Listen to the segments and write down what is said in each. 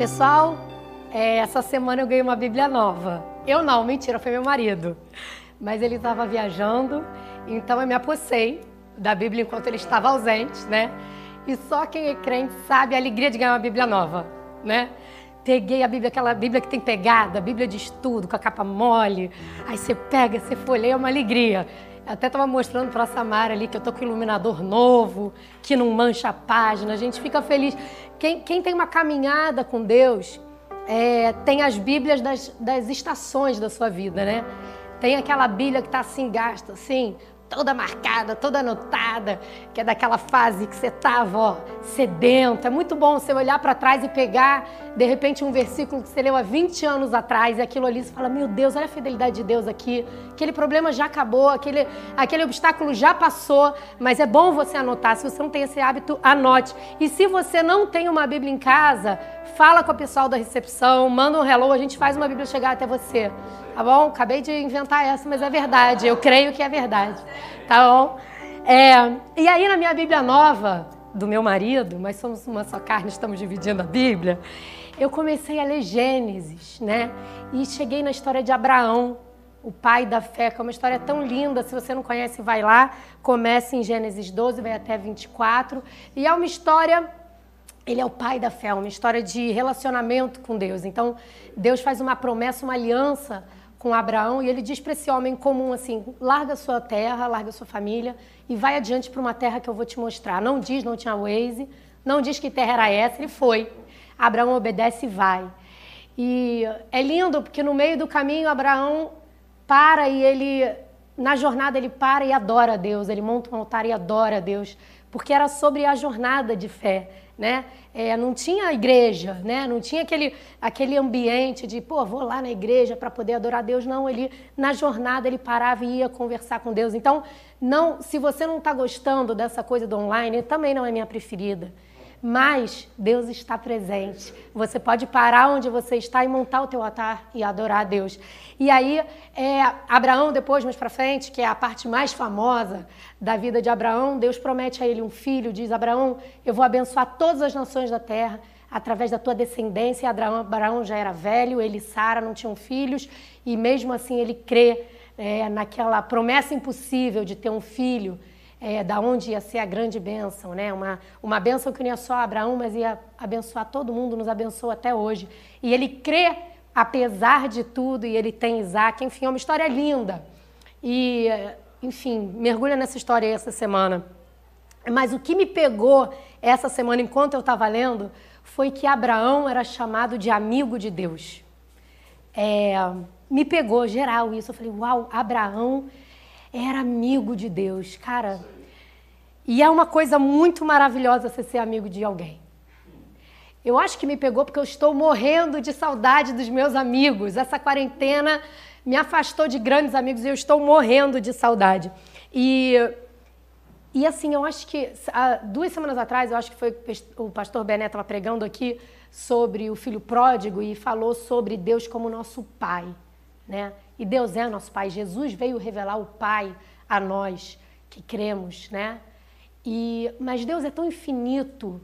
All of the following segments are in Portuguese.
Pessoal, é, essa semana eu ganhei uma Bíblia nova. Eu não, mentira, foi meu marido. Mas ele estava viajando, então eu me apossei da Bíblia enquanto ele estava ausente, né? E só quem é crente sabe a alegria de ganhar uma Bíblia nova, né? Peguei a Bíblia, aquela Bíblia que tem pegada, a Bíblia de estudo, com a capa mole. Aí você pega, você folheia, é uma alegria. Até estava mostrando para a Samara ali que eu tô com iluminador novo, que não mancha a página. A gente fica feliz. Quem, quem tem uma caminhada com Deus é, tem as Bíblias das, das estações da sua vida, né? Tem aquela Bíblia que está assim, gasta, assim, toda marcada, toda anotada, que é daquela fase que você estava, ó, sedento. É muito bom você olhar para trás e pegar, de repente, um versículo que você leu há 20 anos atrás e aquilo ali você fala: Meu Deus, olha a fidelidade de Deus aqui. Aquele problema já acabou, aquele, aquele obstáculo já passou, mas é bom você anotar. Se você não tem esse hábito, anote. E se você não tem uma Bíblia em casa, fala com o pessoal da recepção, manda um hello, a gente faz uma Bíblia chegar até você. Tá bom? Acabei de inventar essa, mas é verdade. Eu creio que é verdade. Tá bom? É, e aí, na minha Bíblia nova, do meu marido, mas somos uma só carne, estamos dividindo a Bíblia, eu comecei a ler Gênesis, né? E cheguei na história de Abraão, o pai da fé, que é uma história tão linda. Se você não conhece, vai lá. Começa em Gênesis 12, vai até 24. E é uma história ele é o pai da fé, uma história de relacionamento com Deus. Então, Deus faz uma promessa, uma aliança com Abraão e ele diz para esse homem comum assim: larga sua terra, larga sua família e vai adiante para uma terra que eu vou te mostrar. Não diz, não tinha Waze, não diz que terra era essa, ele foi. Abraão obedece e vai. E é lindo porque no meio do caminho Abraão para e ele na jornada ele para e adora a Deus, ele monta um altar e adora a Deus, porque era sobre a jornada de fé né? É, não tinha igreja, né? Não tinha aquele, aquele ambiente de, pô, vou lá na igreja para poder adorar Deus. Não, ele na jornada ele parava e ia conversar com Deus. Então, não, se você não está gostando dessa coisa do online, também não é minha preferida mas Deus está presente. Você pode parar onde você está e montar o teu altar e adorar a Deus. E aí, é, Abraão, depois, mais para frente, que é a parte mais famosa da vida de Abraão, Deus promete a ele um filho, diz, Abraão, eu vou abençoar todas as nações da terra através da tua descendência. Abraão, já era velho, ele e Sara não tinham filhos, e mesmo assim ele crê é, naquela promessa impossível de ter um filho, é, da onde ia ser a grande bênção, né? Uma, uma bênção que não ia só Abraão, mas ia abençoar todo mundo, nos abençoa até hoje. E ele crê, apesar de tudo, e ele tem Isaac, enfim, é uma história linda. E, enfim, mergulha nessa história aí essa semana. Mas o que me pegou essa semana, enquanto eu estava lendo, foi que Abraão era chamado de amigo de Deus. É, me pegou geral isso. Eu falei, uau, Abraão era amigo de Deus, cara. E é uma coisa muito maravilhosa você ser amigo de alguém. Eu acho que me pegou porque eu estou morrendo de saudade dos meus amigos. Essa quarentena me afastou de grandes amigos e eu estou morrendo de saudade. E, e assim, eu acho que há duas semanas atrás, eu acho que foi o pastor Bené estava pregando aqui sobre o filho pródigo e falou sobre Deus como nosso pai, né? E Deus é nosso Pai. Jesus veio revelar o Pai a nós que cremos, né? E, mas Deus é tão infinito,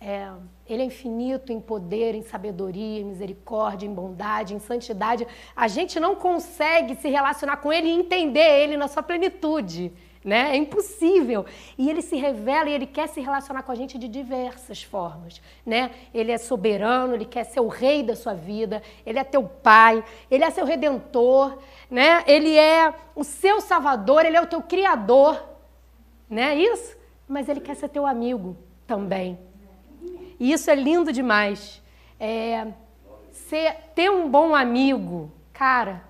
é, Ele é infinito em poder, em sabedoria, em misericórdia, em bondade, em santidade. A gente não consegue se relacionar com Ele e entender Ele na sua plenitude né? É impossível. E ele se revela e ele quer se relacionar com a gente de diversas formas, né? Ele é soberano, ele quer ser o rei da sua vida, ele é teu pai, ele é seu redentor, né? Ele é o seu salvador, ele é o teu criador, né? Isso? Mas ele quer ser teu amigo também. E isso é lindo demais. É, ser, ter um bom amigo, cara,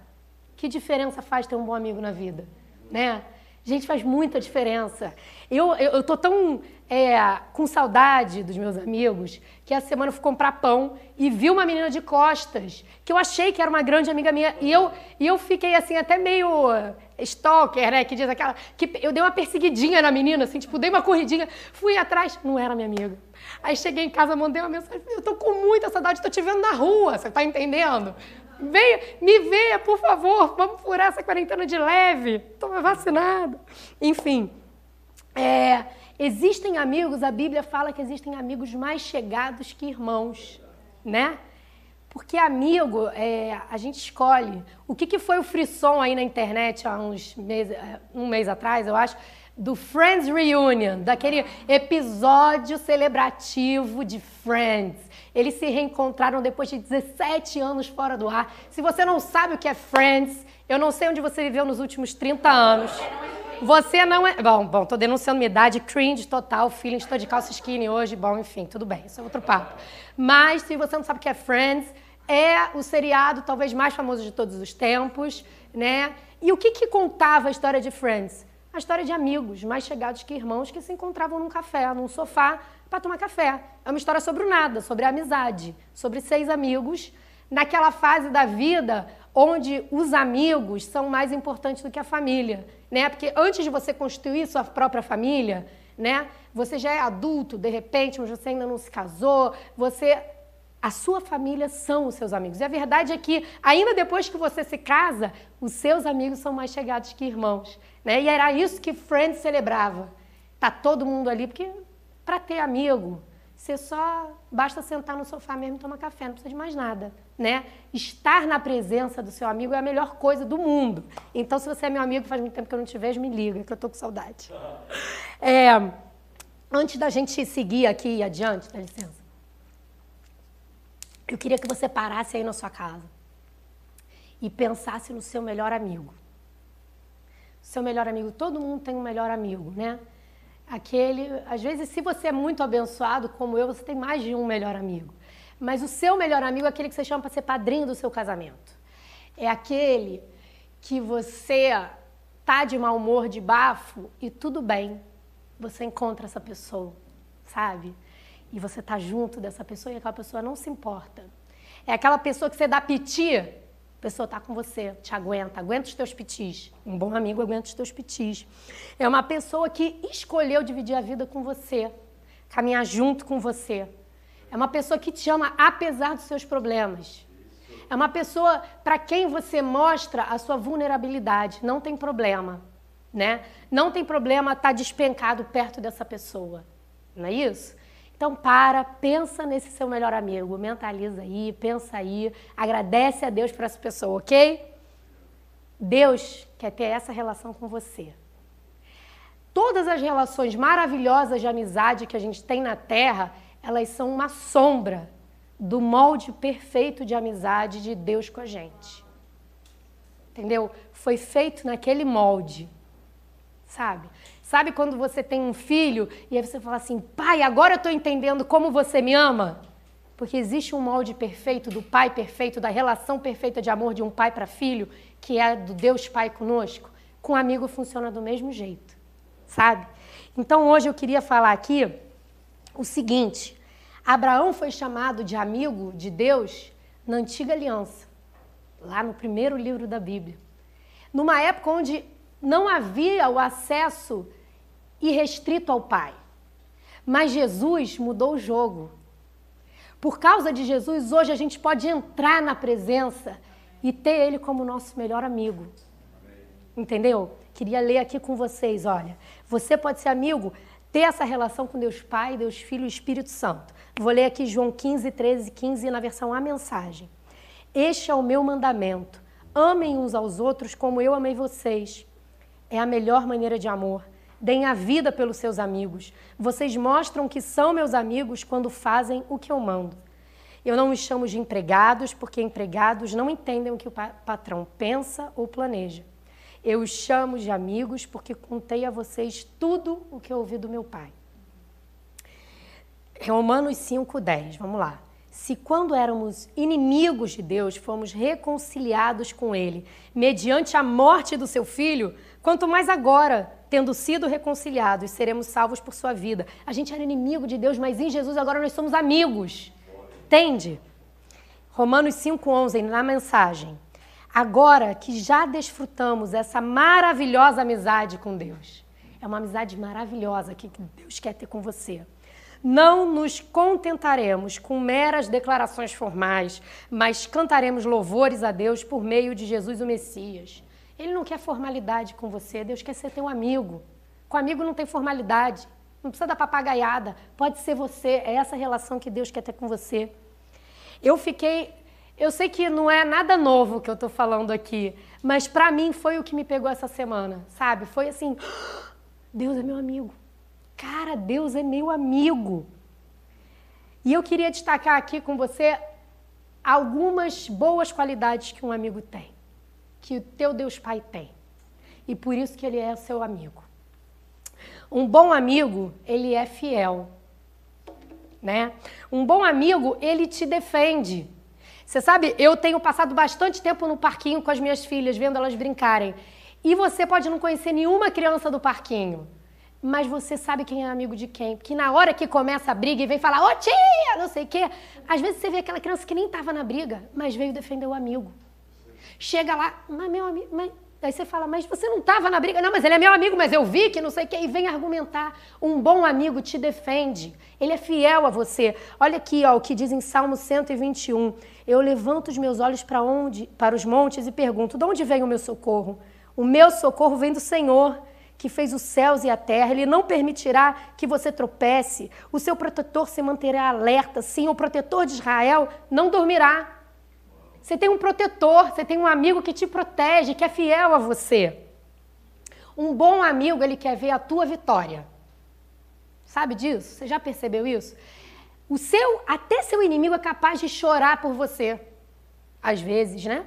que diferença faz ter um bom amigo na vida, né? Gente, faz muita diferença. Eu, eu, eu tô tão é, com saudade dos meus amigos que essa semana eu fui comprar pão e vi uma menina de costas que eu achei que era uma grande amiga minha e eu, e eu fiquei assim até meio stalker, né, que diz aquela que eu dei uma perseguidinha na menina, assim, tipo, dei uma corridinha, fui atrás, não era minha amiga. Aí cheguei em casa, mandei uma mensagem, eu tô com muita saudade, tô te vendo na rua, você tá entendendo? Venha, me veja, por favor, vamos furar essa quarentena de leve. Estou vacinada. Enfim, é, existem amigos, a Bíblia fala que existem amigos mais chegados que irmãos. né? Porque amigo, é, a gente escolhe. O que, que foi o frisson aí na internet há uns meses, é, um mês atrás, eu acho, do Friends Reunion, daquele episódio celebrativo de Friends. Eles se reencontraram depois de 17 anos fora do ar. Se você não sabe o que é Friends, eu não sei onde você viveu nos últimos 30 anos. Você não é. Bom, bom, tô denunciando minha idade, cringe total, feeling, estou de calça skinny hoje. Bom, enfim, tudo bem, isso é outro papo. Mas se você não sabe o que é Friends, é o seriado talvez mais famoso de todos os tempos, né? E o que, que contava a história de Friends? A história de amigos mais chegados que irmãos que se encontravam num café, num sofá, para tomar café. É uma história sobre o nada, sobre a amizade, sobre seis amigos naquela fase da vida onde os amigos são mais importantes do que a família, né? Porque antes de você constituir sua própria família, né? Você já é adulto, de repente, mas você ainda não se casou, você a sua família são os seus amigos. E a verdade é que, ainda depois que você se casa, os seus amigos são mais chegados que irmãos. Né? E era isso que Friends celebrava. Tá todo mundo ali, porque para ter amigo, você só basta sentar no sofá mesmo e tomar café, não precisa de mais nada, né? Estar na presença do seu amigo é a melhor coisa do mundo. Então, se você é meu amigo, faz muito tempo que eu não te vejo, me liga, que eu tô com saudade. É, antes da gente seguir aqui adiante, dá licença. Eu queria que você parasse aí na sua casa e pensasse no seu melhor amigo. Seu melhor amigo, todo mundo tem um melhor amigo, né? Aquele. Às vezes, se você é muito abençoado como eu, você tem mais de um melhor amigo. Mas o seu melhor amigo é aquele que você chama para ser padrinho do seu casamento. É aquele que você tá de mau humor, de bafo e tudo bem. Você encontra essa pessoa, sabe? E você tá junto dessa pessoa e aquela pessoa não se importa. É aquela pessoa que você dá piti pessoa está com você, te aguenta, aguenta os teus pitis. Um bom amigo aguenta os teus pitis. É uma pessoa que escolheu dividir a vida com você, caminhar junto com você. É uma pessoa que te ama apesar dos seus problemas. É uma pessoa para quem você mostra a sua vulnerabilidade. Não tem problema, né? Não tem problema estar tá despencado perto dessa pessoa. Não é isso? Então para, pensa nesse seu melhor amigo, mentaliza aí, pensa aí, agradece a Deus por essa pessoa, ok? Deus quer ter essa relação com você. Todas as relações maravilhosas de amizade que a gente tem na Terra, elas são uma sombra do molde perfeito de amizade de Deus com a gente. Entendeu? Foi feito naquele molde, sabe? Sabe quando você tem um filho e aí você fala assim, pai, agora eu estou entendendo como você me ama? Porque existe um molde perfeito do pai perfeito, da relação perfeita de amor de um pai para filho, que é do Deus Pai conosco. Com um amigo funciona do mesmo jeito, sabe? Então hoje eu queria falar aqui o seguinte: Abraão foi chamado de amigo de Deus na antiga aliança, lá no primeiro livro da Bíblia. Numa época onde não havia o acesso irrestrito ao Pai. Mas Jesus mudou o jogo. Por causa de Jesus, hoje a gente pode entrar na presença e ter Ele como nosso melhor amigo. Entendeu? Queria ler aqui com vocês, olha. Você pode ser amigo, ter essa relação com Deus Pai, Deus Filho e Espírito Santo. Vou ler aqui João 15, 13, 15 na versão A Mensagem. Este é o meu mandamento. Amem uns aos outros como eu amei vocês. É a melhor maneira de amor deem a vida pelos seus amigos. Vocês mostram que são meus amigos quando fazem o que eu mando. Eu não me chamo de empregados, porque empregados não entendem o que o patrão pensa ou planeja. Eu os chamo de amigos porque contei a vocês tudo o que eu ouvi do meu pai. Romanos 5,10, vamos lá. Se quando éramos inimigos de Deus, fomos reconciliados com Ele, mediante a morte do seu filho, quanto mais agora, tendo sido reconciliados, seremos salvos por sua vida. A gente era inimigo de Deus, mas em Jesus agora nós somos amigos. Entende? Romanos 5,11, na mensagem. Agora que já desfrutamos essa maravilhosa amizade com Deus, é uma amizade maravilhosa que Deus quer ter com você. Não nos contentaremos com meras declarações formais, mas cantaremos louvores a Deus por meio de Jesus o Messias. Ele não quer formalidade com você, Deus quer ser teu amigo. Com amigo não tem formalidade, não precisa da papagaiada, pode ser você, é essa relação que Deus quer ter com você. Eu fiquei. Eu sei que não é nada novo que eu tô falando aqui, mas para mim foi o que me pegou essa semana, sabe? Foi assim: Deus é meu amigo. Cara, Deus é meu amigo. E eu queria destacar aqui com você algumas boas qualidades que um amigo tem, que o teu Deus Pai tem. E por isso que ele é seu amigo. Um bom amigo, ele é fiel, né? Um bom amigo, ele te defende. Você sabe, eu tenho passado bastante tempo no parquinho com as minhas filhas, vendo elas brincarem. E você pode não conhecer nenhuma criança do parquinho mas você sabe quem é amigo de quem. Porque na hora que começa a briga e vem falar, ô tia, não sei o quê, às vezes você vê aquela criança que nem estava na briga, mas veio defender o amigo. Chega lá, mas meu amigo, mas... aí você fala, mas você não estava na briga. Não, mas ele é meu amigo, mas eu vi que não sei o quê. E vem argumentar. Um bom amigo te defende. Ele é fiel a você. Olha aqui, ó, o que diz em Salmo 121. Eu levanto os meus olhos para onde? Para os montes e pergunto, de onde vem o meu socorro? O meu socorro vem do Senhor que fez os céus e a terra, ele não permitirá que você tropece. O seu protetor se manterá alerta. Sim, o protetor de Israel não dormirá. Você tem um protetor, você tem um amigo que te protege, que é fiel a você. Um bom amigo, ele quer ver a tua vitória. Sabe disso? Você já percebeu isso? O seu, até seu inimigo é capaz de chorar por você. Às vezes, né?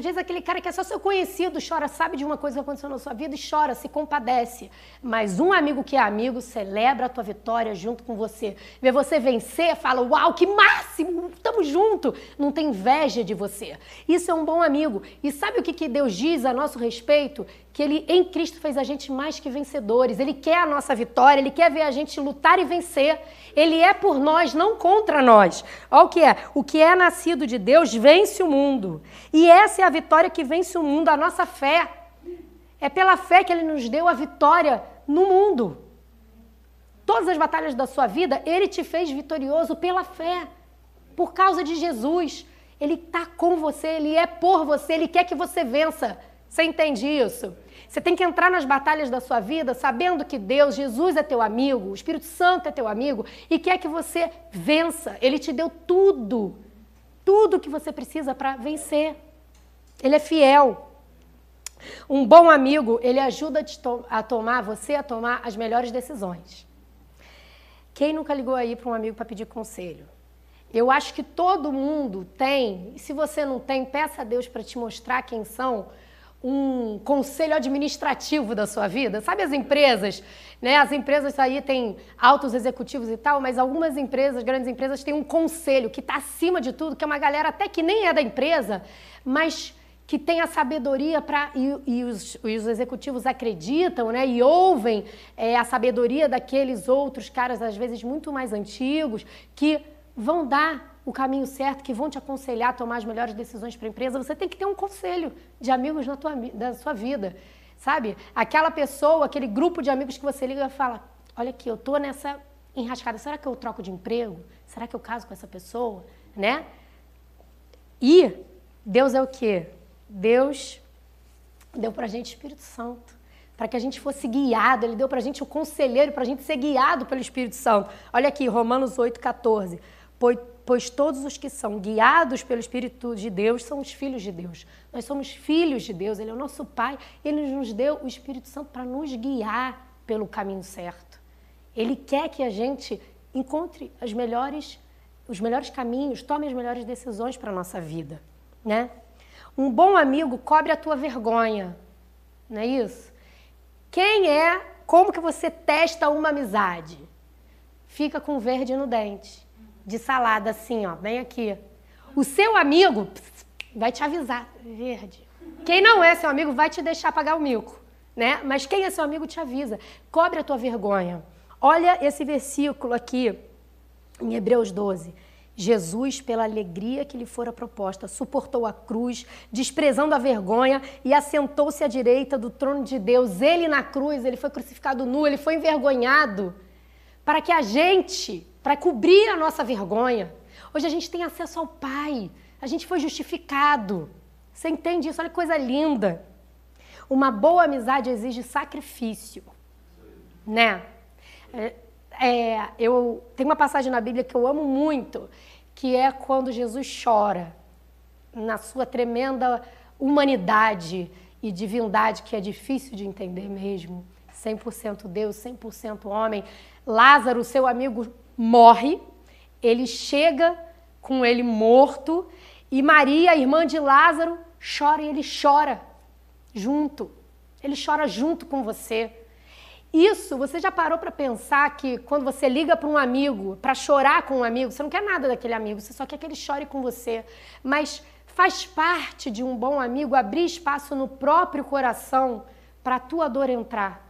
Às vezes aquele cara que é só seu conhecido chora, sabe de uma coisa que aconteceu na sua vida e chora, se compadece. Mas um amigo que é amigo celebra a tua vitória junto com você. Vê você vencer, fala: "Uau, que máximo! Estamos junto!" Não tem inveja de você. Isso é um bom amigo. E sabe o que, que Deus diz a nosso respeito? Que ele em Cristo fez a gente mais que vencedores. Ele quer a nossa vitória, ele quer ver a gente lutar e vencer. Ele é por nós, não contra nós. Olha o que é: o que é nascido de Deus vence o mundo. E essa é a vitória que vence o mundo, a nossa fé. É pela fé que ele nos deu a vitória no mundo. Todas as batalhas da sua vida, ele te fez vitorioso pela fé, por causa de Jesus. Ele está com você, ele é por você, ele quer que você vença. Você entende isso? Você tem que entrar nas batalhas da sua vida sabendo que Deus, Jesus é teu amigo, o Espírito Santo é teu amigo e quer que você vença. Ele te deu tudo, tudo que você precisa para vencer. Ele é fiel. Um bom amigo, ele ajuda a tomar você a tomar as melhores decisões. Quem nunca ligou aí para um amigo para pedir conselho? Eu acho que todo mundo tem, e se você não tem, peça a Deus para te mostrar quem são um conselho administrativo da sua vida. Sabe as empresas, né? As empresas aí têm altos executivos e tal, mas algumas empresas, grandes empresas, têm um conselho que está acima de tudo, que é uma galera até que nem é da empresa, mas que tem a sabedoria para e, e, os, e, os, executivos acreditam, né? E ouvem é, a sabedoria daqueles outros caras às vezes muito mais antigos que vão dar o caminho certo, que vão te aconselhar a tomar as melhores decisões para a empresa, você tem que ter um conselho de amigos na, tua, na sua vida, sabe? Aquela pessoa, aquele grupo de amigos que você liga e fala, olha aqui, eu tô nessa enrascada, será que eu troco de emprego? Será que eu caso com essa pessoa? Né? E Deus é o quê? Deus deu para a gente Espírito Santo para que a gente fosse guiado. Ele deu para a gente o conselheiro para a gente ser guiado pelo Espírito Santo. Olha aqui, Romanos 8, 14. Pois pois todos os que são guiados pelo Espírito de Deus são os filhos de Deus. Nós somos filhos de Deus, Ele é o nosso Pai, Ele nos deu o Espírito Santo para nos guiar pelo caminho certo. Ele quer que a gente encontre as melhores, os melhores caminhos, tome as melhores decisões para a nossa vida. Né? Um bom amigo cobre a tua vergonha, não é isso? Quem é, como que você testa uma amizade? Fica com verde no dente de salada assim, ó, bem aqui. O seu amigo vai te avisar, verde. Quem não é seu amigo vai te deixar pagar o mico, né? Mas quem é seu amigo te avisa. Cobre a tua vergonha. Olha esse versículo aqui em Hebreus 12. Jesus, pela alegria que lhe fora proposta, suportou a cruz, desprezando a vergonha e assentou-se à direita do trono de Deus. Ele na cruz, ele foi crucificado nu, ele foi envergonhado, para que a gente para cobrir a nossa vergonha. Hoje a gente tem acesso ao Pai, a gente foi justificado. Você entende isso? Olha que coisa linda. Uma boa amizade exige sacrifício, né? É, é, eu tenho uma passagem na Bíblia que eu amo muito, que é quando Jesus chora na sua tremenda humanidade e divindade que é difícil de entender mesmo. 100% Deus, 100% homem. Lázaro, seu amigo, morre, ele chega com ele morto e Maria, irmã de Lázaro, chora e ele chora junto. Ele chora junto com você. Isso, você já parou para pensar que quando você liga para um amigo, para chorar com um amigo, você não quer nada daquele amigo, você só quer que ele chore com você. Mas faz parte de um bom amigo abrir espaço no próprio coração para a tua dor entrar.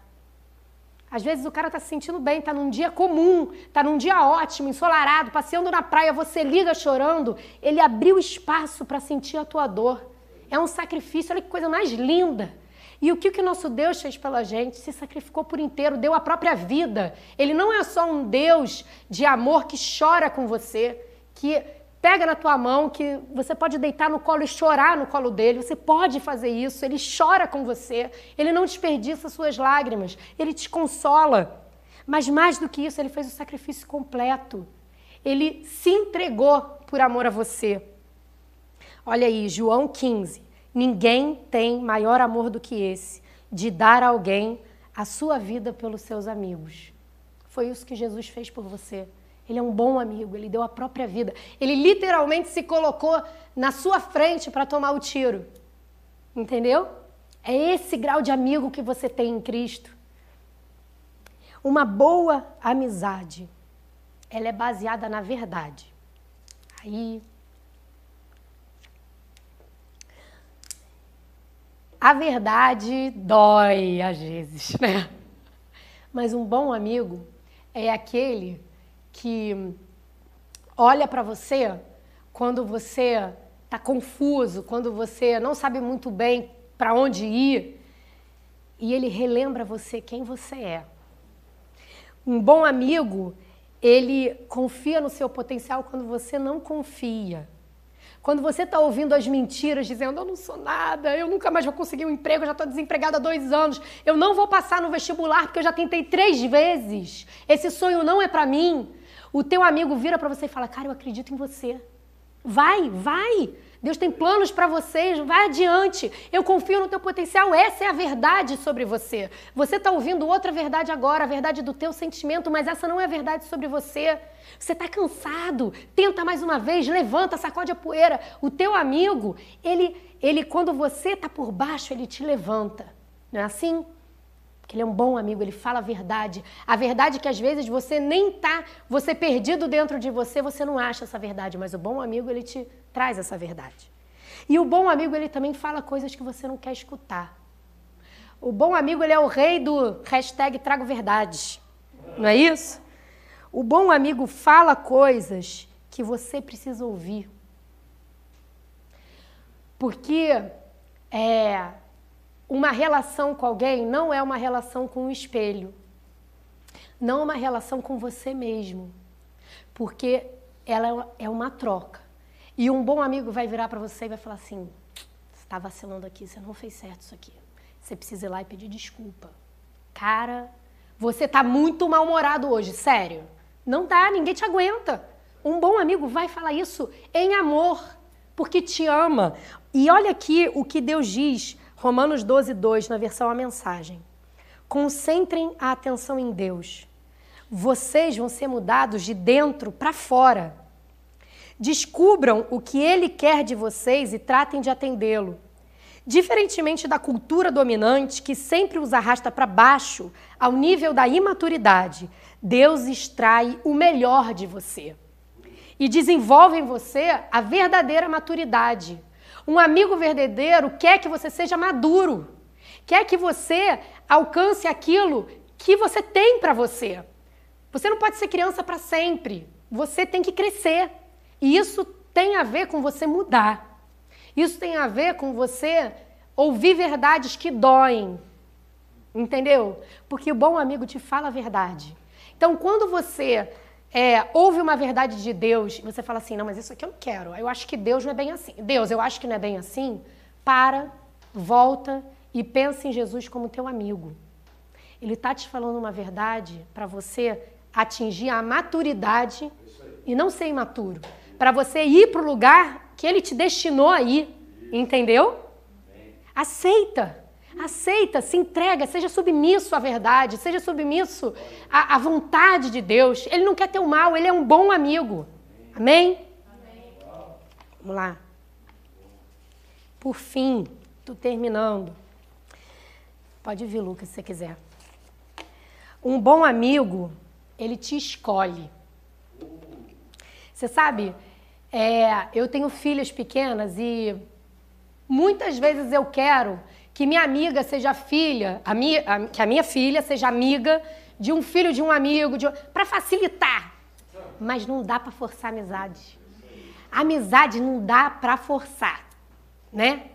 Às vezes o cara está se sentindo bem, está num dia comum, está num dia ótimo, ensolarado, passeando na praia, você liga chorando, ele abriu espaço para sentir a tua dor. É um sacrifício, olha que coisa mais linda. E o que, que o nosso Deus fez pela gente? Se sacrificou por inteiro, deu a própria vida. Ele não é só um Deus de amor que chora com você, que pega na tua mão, que você pode deitar no colo e chorar no colo dele. Você pode fazer isso. Ele chora com você. Ele não desperdiça suas lágrimas. Ele te consola. Mas mais do que isso, ele fez o sacrifício completo. Ele se entregou por amor a você. Olha aí, João 15. Ninguém tem maior amor do que esse, de dar a alguém a sua vida pelos seus amigos. Foi isso que Jesus fez por você. Ele é um bom amigo, ele deu a própria vida. Ele literalmente se colocou na sua frente para tomar o tiro. Entendeu? É esse grau de amigo que você tem em Cristo. Uma boa amizade, ela é baseada na verdade. Aí a verdade dói às vezes, né? Mas um bom amigo é aquele que olha para você quando você está confuso, quando você não sabe muito bem para onde ir, e ele relembra você quem você é. Um bom amigo, ele confia no seu potencial quando você não confia. Quando você está ouvindo as mentiras, dizendo eu não sou nada, eu nunca mais vou conseguir um emprego, eu já estou desempregada há dois anos, eu não vou passar no vestibular porque eu já tentei três vezes, esse sonho não é para mim. O teu amigo vira para você e fala: Cara, eu acredito em você. Vai, vai. Deus tem planos para vocês, vai adiante. Eu confio no teu potencial. Essa é a verdade sobre você. Você está ouvindo outra verdade agora, a verdade do teu sentimento, mas essa não é a verdade sobre você. Você está cansado. Tenta mais uma vez, levanta, sacode a poeira. O teu amigo, ele, ele quando você está por baixo, ele te levanta. Não é assim? Ele é um bom amigo, ele fala a verdade. A verdade que às vezes você nem tá, você perdido dentro de você, você não acha essa verdade, mas o bom amigo ele te traz essa verdade. E o bom amigo ele também fala coisas que você não quer escutar. O bom amigo ele é o rei do hashtag trago verdades, não é isso? O bom amigo fala coisas que você precisa ouvir. Porque é, uma relação com alguém não é uma relação com o espelho. Não é uma relação com você mesmo. Porque ela é uma troca. E um bom amigo vai virar para você e vai falar assim: você está vacilando aqui, você não fez certo isso aqui. Você precisa ir lá e pedir desculpa. Cara, você está muito mal-humorado hoje, sério. Não dá, ninguém te aguenta. Um bom amigo vai falar isso em amor, porque te ama. E olha aqui o que Deus diz Romanos 12, 2, na versão A Mensagem. Concentrem a atenção em Deus. Vocês vão ser mudados de dentro para fora. Descubram o que Ele quer de vocês e tratem de atendê-lo. Diferentemente da cultura dominante que sempre os arrasta para baixo, ao nível da imaturidade, Deus extrai o melhor de você e desenvolve em você a verdadeira maturidade. Um amigo verdadeiro quer que você seja maduro, quer que você alcance aquilo que você tem para você. Você não pode ser criança para sempre. Você tem que crescer. E isso tem a ver com você mudar. Isso tem a ver com você ouvir verdades que doem. Entendeu? Porque o bom amigo te fala a verdade. Então, quando você é, ouve uma verdade de Deus e você fala assim, não, mas isso aqui eu não quero. Eu acho que Deus não é bem assim. Deus, eu acho que não é bem assim. Para, volta e pensa em Jesus como teu amigo. Ele está te falando uma verdade para você atingir a maturidade e não ser imaturo. para você ir para o lugar que ele te destinou a ir. Entendeu? Aceita. Aceita, se entrega, seja submisso à verdade, seja submisso à, à vontade de Deus. Ele não quer teu mal, ele é um bom amigo. Amém? Amém. Vamos lá. Por fim, estou terminando. Pode vir, Lucas, se você quiser. Um bom amigo, ele te escolhe. Você sabe, é, eu tenho filhas pequenas e muitas vezes eu quero que minha amiga seja filha, a a, que a minha filha seja amiga de um filho de um amigo, para facilitar. Mas não dá para forçar amizade. amizade não dá para forçar, né?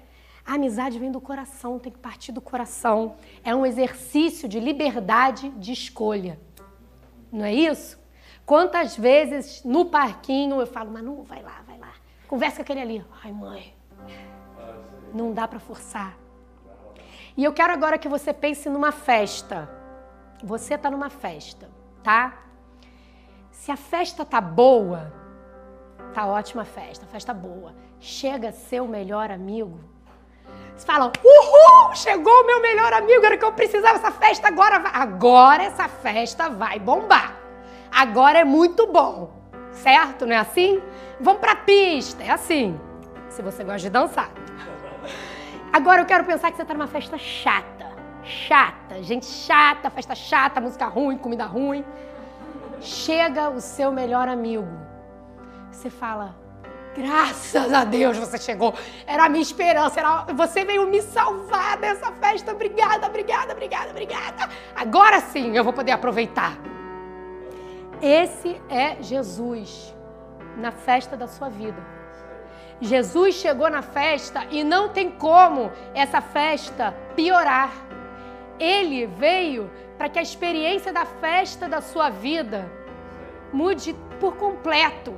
A amizade vem do coração, tem que partir do coração. É um exercício de liberdade de escolha. Não é isso? Quantas vezes no parquinho eu falo, Manu, vai lá, vai lá. Conversa com aquele ali. Ai, mãe. Não dá para forçar. E eu quero agora que você pense numa festa. Você está numa festa, tá? Se a festa tá boa, tá ótima a festa, festa boa. Chega seu melhor amigo. Você fala, uhul, chegou o meu melhor amigo, era que eu precisava essa festa agora. Agora essa festa vai bombar. Agora é muito bom, certo? Não é assim? Vamos pra pista, é assim. Se você gosta de dançar. Agora eu quero pensar que você está numa festa chata. Chata, gente chata, festa chata, música ruim, comida ruim. Chega o seu melhor amigo. Você fala, graças a Deus você chegou. Era a minha esperança. Era... Você veio me salvar dessa festa. Obrigada, obrigada, obrigada, obrigada. Agora sim eu vou poder aproveitar. Esse é Jesus na festa da sua vida. Jesus chegou na festa e não tem como essa festa piorar. Ele veio para que a experiência da festa da sua vida mude por completo.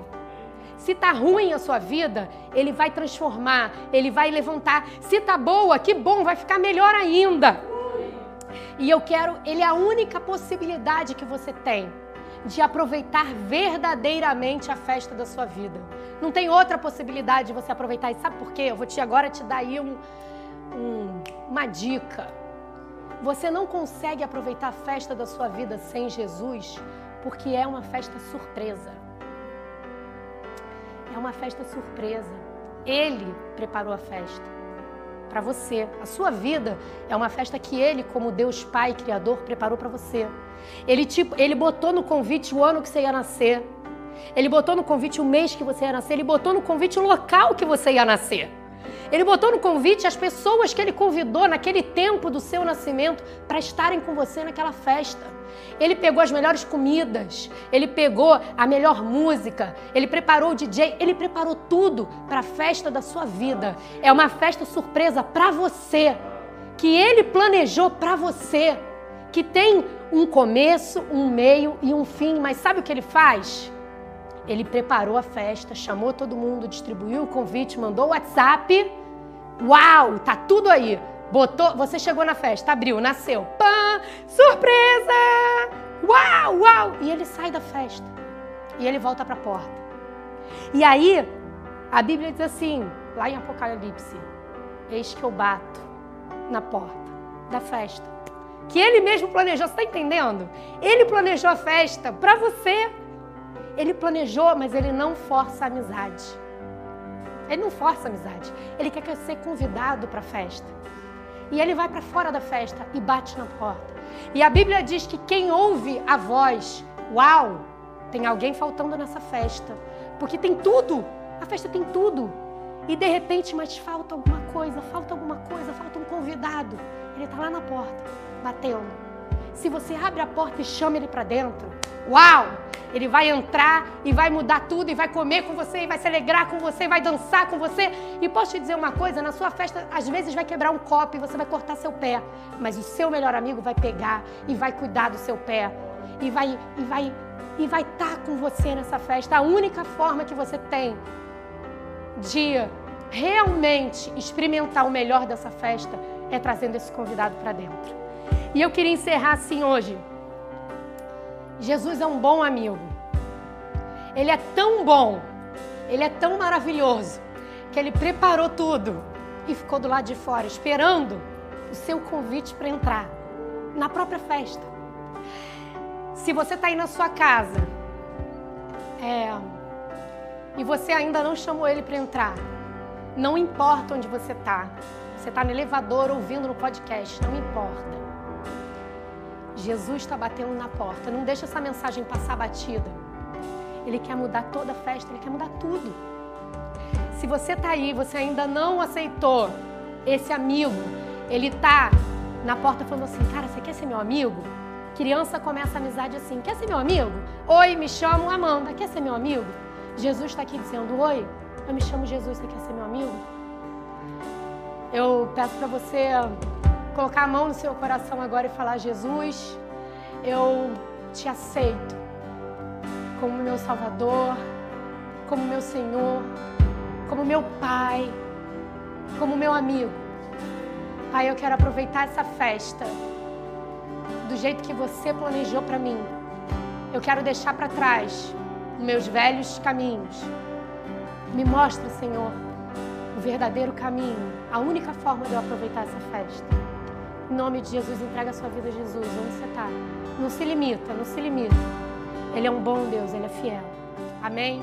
Se tá ruim a sua vida, ele vai transformar, ele vai levantar. Se tá boa, que bom, vai ficar melhor ainda. E eu quero, ele é a única possibilidade que você tem de aproveitar verdadeiramente a festa da sua vida. Não tem outra possibilidade de você aproveitar. E sabe por quê? Eu vou te agora te dar aí um, um, uma dica. Você não consegue aproveitar a festa da sua vida sem Jesus, porque é uma festa surpresa. É uma festa surpresa. Ele preparou a festa para você. A sua vida é uma festa que ele, como Deus Pai Criador, preparou para você. Ele, tipo, ele botou no convite o ano que você ia nascer. Ele botou no convite o mês que você ia nascer. Ele botou no convite o local que você ia nascer. Ele botou no convite as pessoas que ele convidou naquele tempo do seu nascimento para estarem com você naquela festa. Ele pegou as melhores comidas, ele pegou a melhor música, ele preparou o DJ, ele preparou tudo para a festa da sua vida. É uma festa surpresa para você, que ele planejou para você, que tem um começo, um meio e um fim, mas sabe o que ele faz? Ele preparou a festa, chamou todo mundo, distribuiu o convite, mandou o WhatsApp. Uau, tá tudo aí. Botou, você chegou na festa, abriu, nasceu. Pã! Surpresa! Uau, uau! E ele sai da festa. E ele volta para a porta. E aí, a Bíblia diz assim, lá em Apocalipse: Eis que eu bato na porta da festa. Que ele mesmo planejou, você está entendendo? Ele planejou a festa para você. Ele planejou, mas ele não força a amizade. Ele não força a amizade. Ele quer ser convidado para a festa. E ele vai para fora da festa e bate na porta. E a Bíblia diz que quem ouve a voz, uau, tem alguém faltando nessa festa. Porque tem tudo. A festa tem tudo. E de repente, mas falta alguma coisa, falta alguma coisa, falta um convidado. Ele está lá na porta, batendo. Se você abre a porta e chama ele para dentro, uau! Ele vai entrar e vai mudar tudo, e vai comer com você, e vai se alegrar com você, e vai dançar com você. E posso te dizer uma coisa: na sua festa, às vezes vai quebrar um copo e você vai cortar seu pé, mas o seu melhor amigo vai pegar e vai cuidar do seu pé, e vai e vai e vai estar tá com você nessa festa. A única forma que você tem de realmente experimentar o melhor dessa festa é trazendo esse convidado para dentro. E eu queria encerrar assim hoje. Jesus é um bom amigo. Ele é tão bom Ele é tão maravilhoso que ele preparou tudo e ficou do lado de fora esperando o seu convite para entrar na própria festa. Se você está aí na sua casa é, e você ainda não chamou ele para entrar, não importa onde você está. Você está no elevador ouvindo no podcast, não importa. Jesus está batendo na porta. Não deixa essa mensagem passar batida. Ele quer mudar toda a festa, ele quer mudar tudo. Se você está aí, você ainda não aceitou esse amigo, ele está na porta falando assim: Cara, você quer ser meu amigo? Criança começa a amizade assim: Quer ser meu amigo? Oi, me chamo Amanda, quer ser meu amigo? Jesus está aqui dizendo: Oi, eu me chamo Jesus, você quer ser meu amigo? Eu peço para você colocar a mão no seu coração agora e falar: Jesus, eu te aceito como meu Salvador, como meu Senhor, como meu Pai, como meu amigo. Pai, eu quero aproveitar essa festa do jeito que você planejou para mim. Eu quero deixar para trás meus velhos caminhos me mostra, Senhor, o verdadeiro caminho, a única forma de eu aproveitar essa festa. Em nome de Jesus, entrega a sua vida a Jesus, onde você está. Não se limita, não se limita. Ele é um bom Deus, ele é fiel. Amém?